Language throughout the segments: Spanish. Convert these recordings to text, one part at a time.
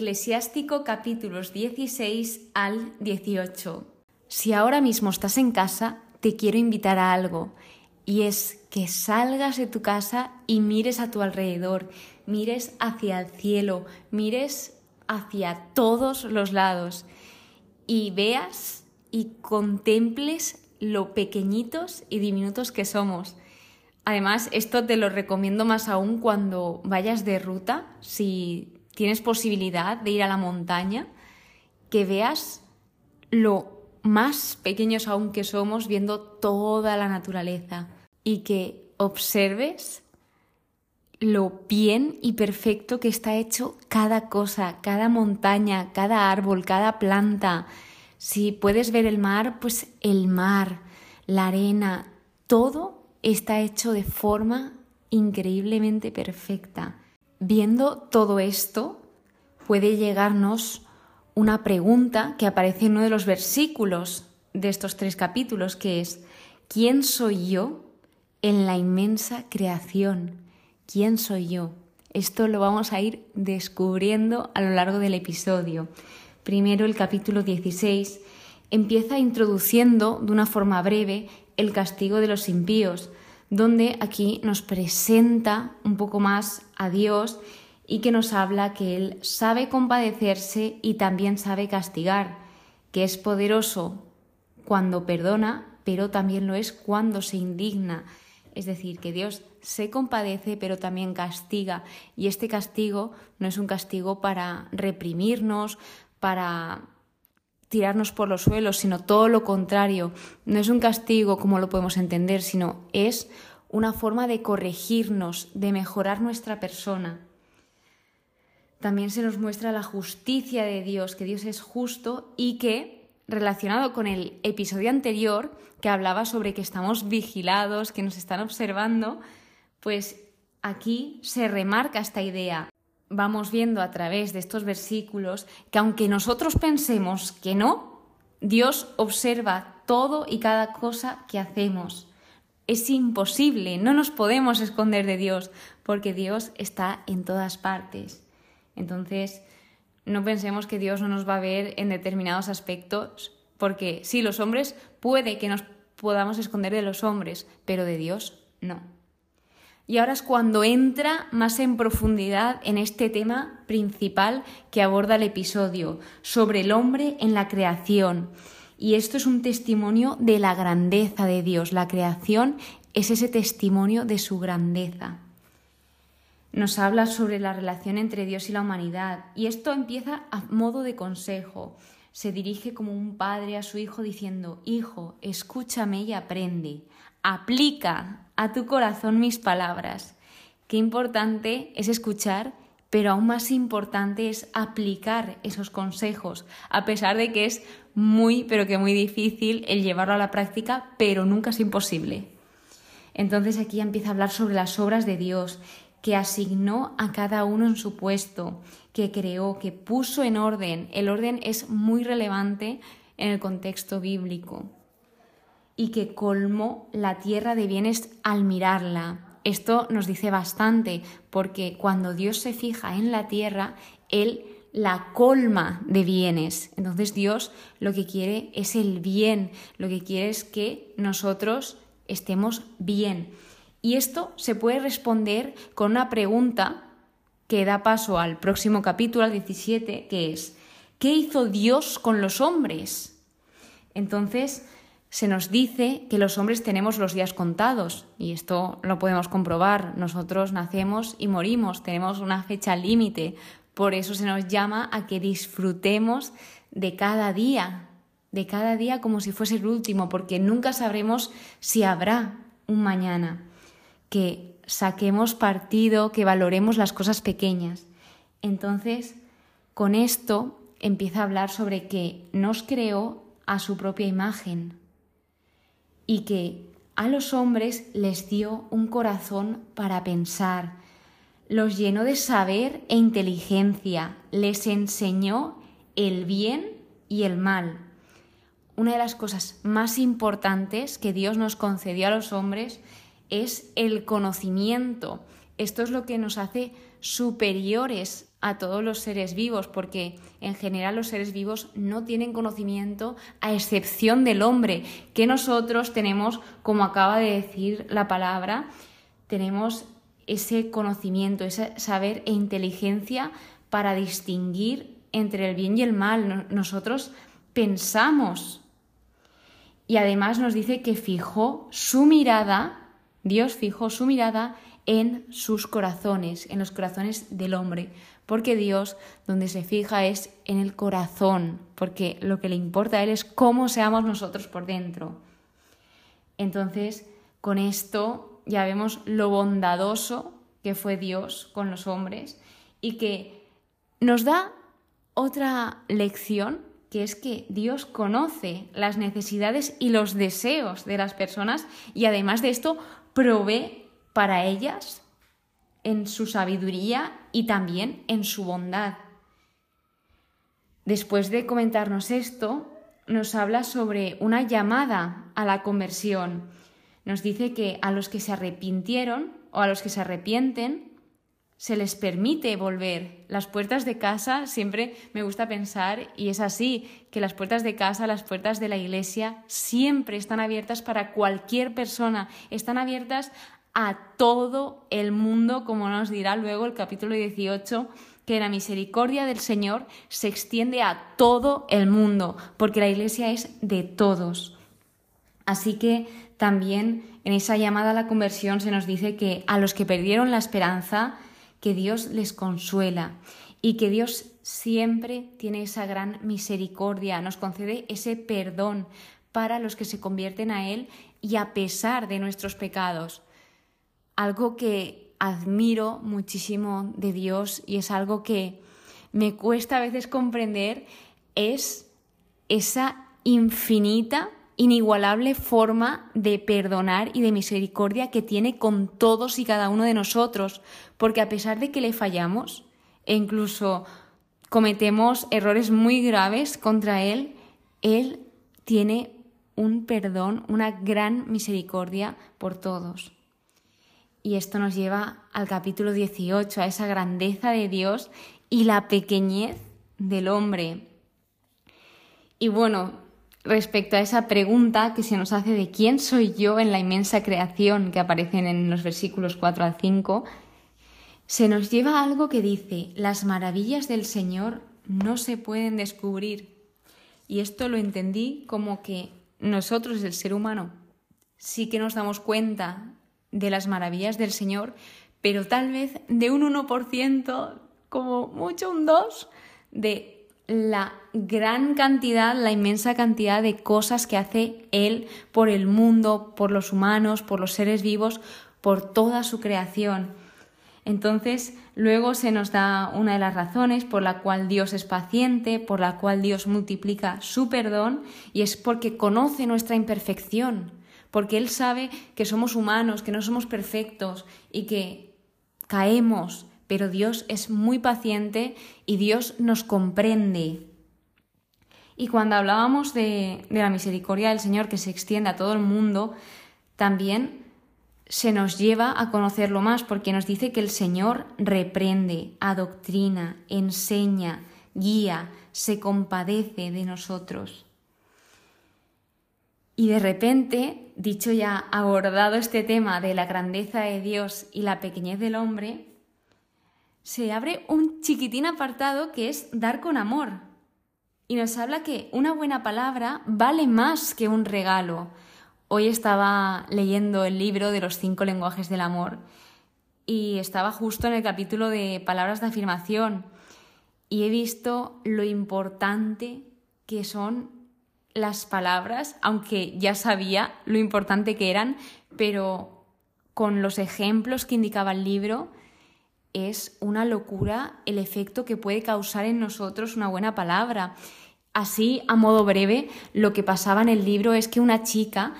Eclesiástico capítulos 16 al 18. Si ahora mismo estás en casa, te quiero invitar a algo, y es que salgas de tu casa y mires a tu alrededor, mires hacia el cielo, mires hacia todos los lados y veas y contemples lo pequeñitos y diminutos que somos. Además, esto te lo recomiendo más aún cuando vayas de ruta, si tienes posibilidad de ir a la montaña, que veas lo más pequeños aún que somos viendo toda la naturaleza y que observes lo bien y perfecto que está hecho cada cosa, cada montaña, cada árbol, cada planta. Si puedes ver el mar, pues el mar, la arena, todo está hecho de forma increíblemente perfecta. Viendo todo esto, puede llegarnos una pregunta que aparece en uno de los versículos de estos tres capítulos, que es, ¿quién soy yo en la inmensa creación? ¿Quién soy yo? Esto lo vamos a ir descubriendo a lo largo del episodio. Primero el capítulo 16 empieza introduciendo de una forma breve el castigo de los impíos, donde aquí nos presenta un poco más a Dios y que nos habla que Él sabe compadecerse y también sabe castigar, que es poderoso cuando perdona, pero también lo es cuando se indigna. Es decir, que Dios se compadece, pero también castiga. Y este castigo no es un castigo para reprimirnos, para tirarnos por los suelos, sino todo lo contrario. No es un castigo como lo podemos entender, sino es una forma de corregirnos, de mejorar nuestra persona. También se nos muestra la justicia de Dios, que Dios es justo y que, relacionado con el episodio anterior, que hablaba sobre que estamos vigilados, que nos están observando, pues aquí se remarca esta idea. Vamos viendo a través de estos versículos que aunque nosotros pensemos que no, Dios observa todo y cada cosa que hacemos. Es imposible, no nos podemos esconder de Dios, porque Dios está en todas partes. Entonces, no pensemos que Dios no nos va a ver en determinados aspectos, porque sí, los hombres puede que nos podamos esconder de los hombres, pero de Dios no. Y ahora es cuando entra más en profundidad en este tema principal que aborda el episodio, sobre el hombre en la creación. Y esto es un testimonio de la grandeza de Dios. La creación es ese testimonio de su grandeza. Nos habla sobre la relación entre Dios y la humanidad. Y esto empieza a modo de consejo. Se dirige como un padre a su hijo diciendo, Hijo, escúchame y aprende aplica a tu corazón mis palabras. Qué importante es escuchar, pero aún más importante es aplicar esos consejos, a pesar de que es muy, pero que muy difícil el llevarlo a la práctica, pero nunca es imposible. Entonces aquí empieza a hablar sobre las obras de Dios, que asignó a cada uno en su puesto, que creó, que puso en orden. El orden es muy relevante en el contexto bíblico y que colmó la tierra de bienes al mirarla. Esto nos dice bastante, porque cuando Dios se fija en la tierra, Él la colma de bienes. Entonces Dios lo que quiere es el bien, lo que quiere es que nosotros estemos bien. Y esto se puede responder con una pregunta que da paso al próximo capítulo, al 17, que es, ¿qué hizo Dios con los hombres? Entonces, se nos dice que los hombres tenemos los días contados y esto lo podemos comprobar. Nosotros nacemos y morimos, tenemos una fecha límite. Por eso se nos llama a que disfrutemos de cada día, de cada día como si fuese el último, porque nunca sabremos si habrá un mañana. Que saquemos partido, que valoremos las cosas pequeñas. Entonces, con esto empieza a hablar sobre que nos creó a su propia imagen, y que a los hombres les dio un corazón para pensar, los llenó de saber e inteligencia, les enseñó el bien y el mal. Una de las cosas más importantes que Dios nos concedió a los hombres es el conocimiento. Esto es lo que nos hace superiores a todos los seres vivos, porque en general los seres vivos no tienen conocimiento a excepción del hombre, que nosotros tenemos, como acaba de decir la palabra, tenemos ese conocimiento, ese saber e inteligencia para distinguir entre el bien y el mal. Nosotros pensamos. Y además nos dice que fijó su mirada, Dios fijó su mirada en sus corazones, en los corazones del hombre porque Dios donde se fija es en el corazón, porque lo que le importa a Él es cómo seamos nosotros por dentro. Entonces, con esto ya vemos lo bondadoso que fue Dios con los hombres y que nos da otra lección, que es que Dios conoce las necesidades y los deseos de las personas y además de esto provee para ellas en su sabiduría y también en su bondad. Después de comentarnos esto, nos habla sobre una llamada a la conversión. Nos dice que a los que se arrepintieron o a los que se arrepienten, se les permite volver. Las puertas de casa, siempre me gusta pensar, y es así, que las puertas de casa, las puertas de la iglesia, siempre están abiertas para cualquier persona, están abiertas a todo el mundo, como nos dirá luego el capítulo 18, que la misericordia del Señor se extiende a todo el mundo, porque la iglesia es de todos. Así que también en esa llamada a la conversión se nos dice que a los que perdieron la esperanza, que Dios les consuela y que Dios siempre tiene esa gran misericordia, nos concede ese perdón para los que se convierten a Él y a pesar de nuestros pecados algo que admiro muchísimo de Dios y es algo que me cuesta a veces comprender es esa infinita, inigualable forma de perdonar y de misericordia que tiene con todos y cada uno de nosotros, porque a pesar de que le fallamos e incluso cometemos errores muy graves contra Él, Él tiene un perdón, una gran misericordia por todos. Y esto nos lleva al capítulo 18, a esa grandeza de Dios y la pequeñez del hombre. Y bueno, respecto a esa pregunta que se nos hace de quién soy yo en la inmensa creación que aparecen en los versículos 4 al 5, se nos lleva algo que dice, las maravillas del Señor no se pueden descubrir. Y esto lo entendí como que nosotros, el ser humano, sí que nos damos cuenta de las maravillas del Señor, pero tal vez de un 1%, como mucho un 2%, de la gran cantidad, la inmensa cantidad de cosas que hace Él por el mundo, por los humanos, por los seres vivos, por toda su creación. Entonces, luego se nos da una de las razones por la cual Dios es paciente, por la cual Dios multiplica su perdón, y es porque conoce nuestra imperfección porque Él sabe que somos humanos, que no somos perfectos y que caemos, pero Dios es muy paciente y Dios nos comprende. Y cuando hablábamos de, la misericordia del Señor que se extiende a todo el mundo, también se nos lleva a conocerlo más porque nos dice que el Señor reprende, adoctrina, enseña, guía, se compadece de nosotros. Y de repente, dicho ya, abordado este tema de la grandeza de Dios y la pequeñez del hombre, se abre un chiquitín apartado que es dar con amor. Y nos habla que una buena palabra vale más que un regalo. Hoy estaba leyendo el libro de los cinco lenguajes del amor y estaba justo en el capítulo de palabras de afirmación y he visto lo importante que son las palabras, aunque ya sabía lo importante que eran, pero con los ejemplos que indicaba el libro, es una locura el efecto que puede causar en nosotros una buena palabra. Así, a modo breve, lo que pasaba en el libro es que una chica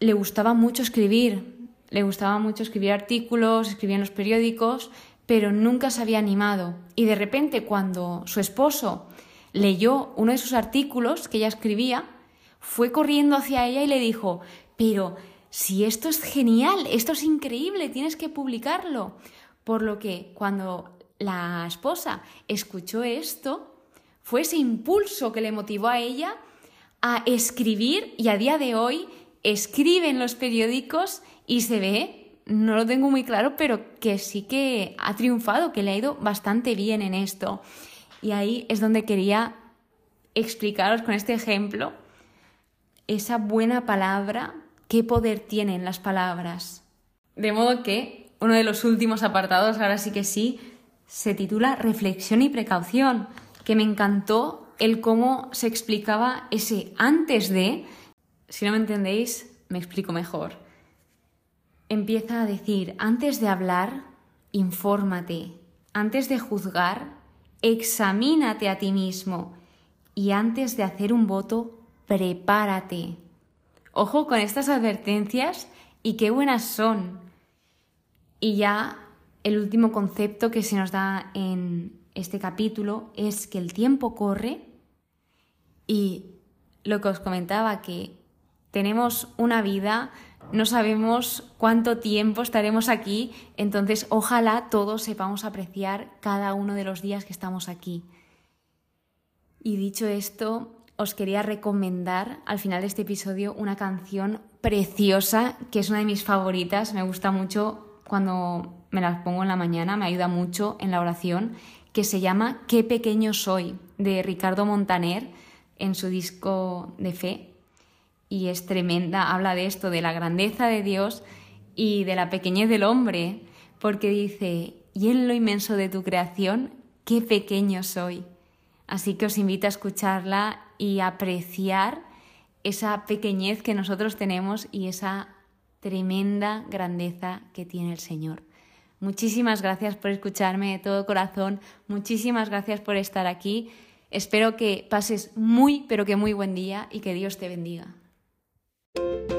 le gustaba mucho escribir, le gustaba mucho escribir artículos, escribía en los periódicos, pero nunca se había animado. Y de repente, cuando su esposo leyó uno de sus artículos que ella escribía, fue corriendo hacia ella y le dijo, pero si esto es genial, esto es increíble, tienes que publicarlo. Por lo que cuando la esposa escuchó esto, fue ese impulso que le motivó a ella a escribir y a día de hoy escribe en los periódicos y se ve, no lo tengo muy claro, pero que sí que ha triunfado, que le ha ido bastante bien en esto. Y ahí es donde quería explicaros con este ejemplo esa buena palabra, qué poder tienen las palabras. De modo que uno de los últimos apartados, ahora sí que sí, se titula Reflexión y precaución, que me encantó el cómo se explicaba ese antes de, si no me entendéis, me explico mejor. Empieza a decir, antes de hablar, infórmate, antes de juzgar, examínate a ti mismo y antes de hacer un voto, prepárate. Ojo con estas advertencias y qué buenas son. Y ya el último concepto que se nos da en este capítulo es que el tiempo corre y lo que os comentaba, que tenemos una vida, no sabemos cuánto tiempo estaremos aquí, entonces ojalá todos sepamos apreciar cada uno de los días que estamos aquí. Y dicho esto, os quería recomendar al final de este episodio una canción preciosa, que es una de mis favoritas, me gusta mucho cuando me la pongo en la mañana, me ayuda mucho en la oración, que se llama Qué pequeño soy, de Ricardo Montaner, en su disco de fe. Y es tremenda, habla de esto, de la grandeza de Dios y de la pequeñez del hombre, porque dice, y en lo inmenso de tu creación, qué pequeño soy. Así que os invito a escucharla y apreciar esa pequeñez que nosotros tenemos y esa tremenda grandeza que tiene el Señor. Muchísimas gracias por escucharme de todo corazón, muchísimas gracias por estar aquí. Espero que pases muy, pero que muy buen día y que Dios te bendiga. Thank you